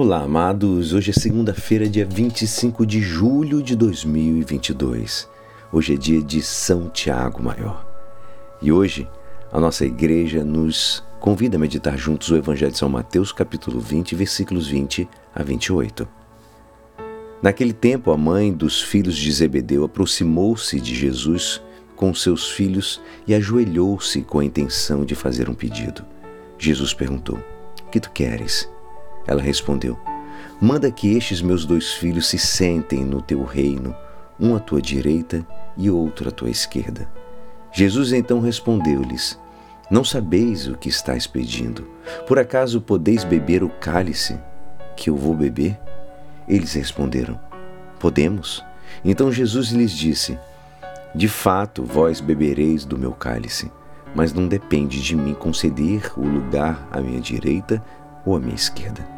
Olá, amados. Hoje é segunda-feira, dia 25 de julho de 2022. Hoje é dia de São Tiago Maior. E hoje a nossa igreja nos convida a meditar juntos o Evangelho de São Mateus, capítulo 20, versículos 20 a 28. Naquele tempo, a mãe dos filhos de Zebedeu aproximou-se de Jesus com seus filhos e ajoelhou-se com a intenção de fazer um pedido. Jesus perguntou: O que tu queres? Ela respondeu: Manda que estes meus dois filhos se sentem no teu reino, um à tua direita e outro à tua esquerda. Jesus então respondeu-lhes: Não sabeis o que estáis pedindo. Por acaso podeis beber o cálice que eu vou beber? Eles responderam: Podemos. Então Jesus lhes disse: De fato, vós bebereis do meu cálice, mas não depende de mim conceder o lugar à minha direita ou à minha esquerda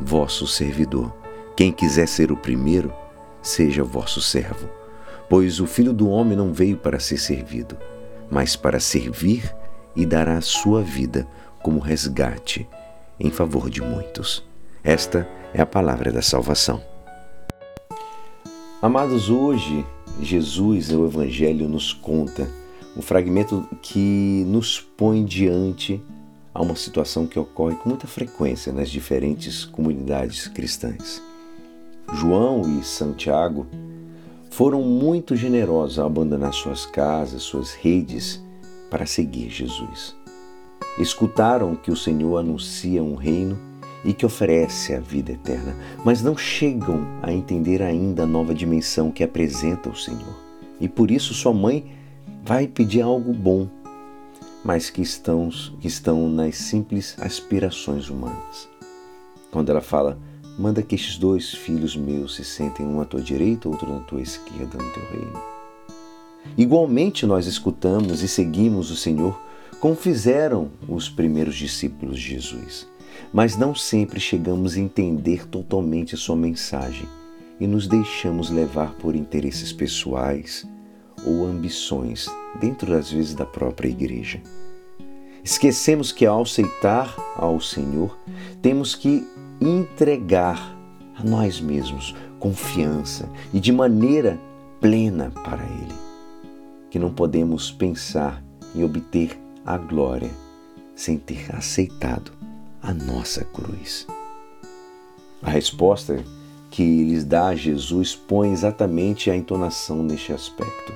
vosso servidor. Quem quiser ser o primeiro, seja vosso servo. Pois o Filho do Homem não veio para ser servido, mas para servir e dar a sua vida como resgate em favor de muitos. Esta é a palavra da salvação. Amados, hoje Jesus, o Evangelho, nos conta um fragmento que nos põe diante há uma situação que ocorre com muita frequência nas diferentes comunidades cristãs. João e Santiago foram muito generosos ao abandonar suas casas, suas redes, para seguir Jesus. Escutaram que o Senhor anuncia um reino e que oferece a vida eterna, mas não chegam a entender ainda a nova dimensão que apresenta o Senhor. E por isso sua mãe vai pedir algo bom mas que estão, que estão nas simples aspirações humanas. Quando ela fala, manda que estes dois filhos meus se sentem um à tua direita, outro na tua esquerda no teu reino. Igualmente nós escutamos e seguimos o Senhor como fizeram os primeiros discípulos de Jesus, mas não sempre chegamos a entender totalmente sua mensagem e nos deixamos levar por interesses pessoais, ou ambições dentro das vezes da própria igreja. Esquecemos que ao aceitar ao Senhor, temos que entregar a nós mesmos confiança e de maneira plena para Ele. Que não podemos pensar em obter a glória sem ter aceitado a nossa cruz. A resposta que lhes dá Jesus põe exatamente a entonação neste aspecto.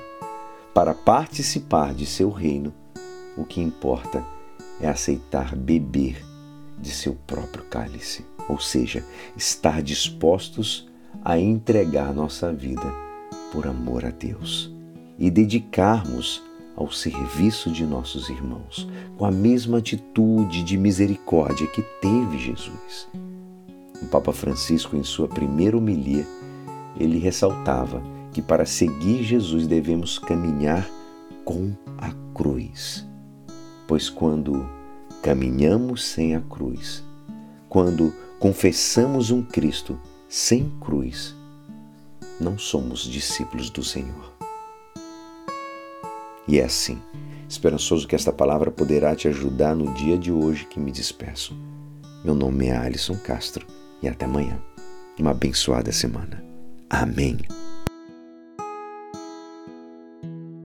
Para participar de seu reino, o que importa é aceitar beber de seu próprio cálice, ou seja, estar dispostos a entregar nossa vida por amor a Deus e dedicarmos ao serviço de nossos irmãos, com a mesma atitude de misericórdia que teve Jesus. O Papa Francisco, em sua primeira homilia, ele ressaltava que para seguir Jesus devemos caminhar com a cruz. Pois quando caminhamos sem a cruz, quando confessamos um Cristo sem cruz, não somos discípulos do Senhor. E é assim, esperançoso que esta palavra poderá te ajudar no dia de hoje que me despeço. Meu nome é Alisson Castro e até amanhã. Uma abençoada semana. Amém.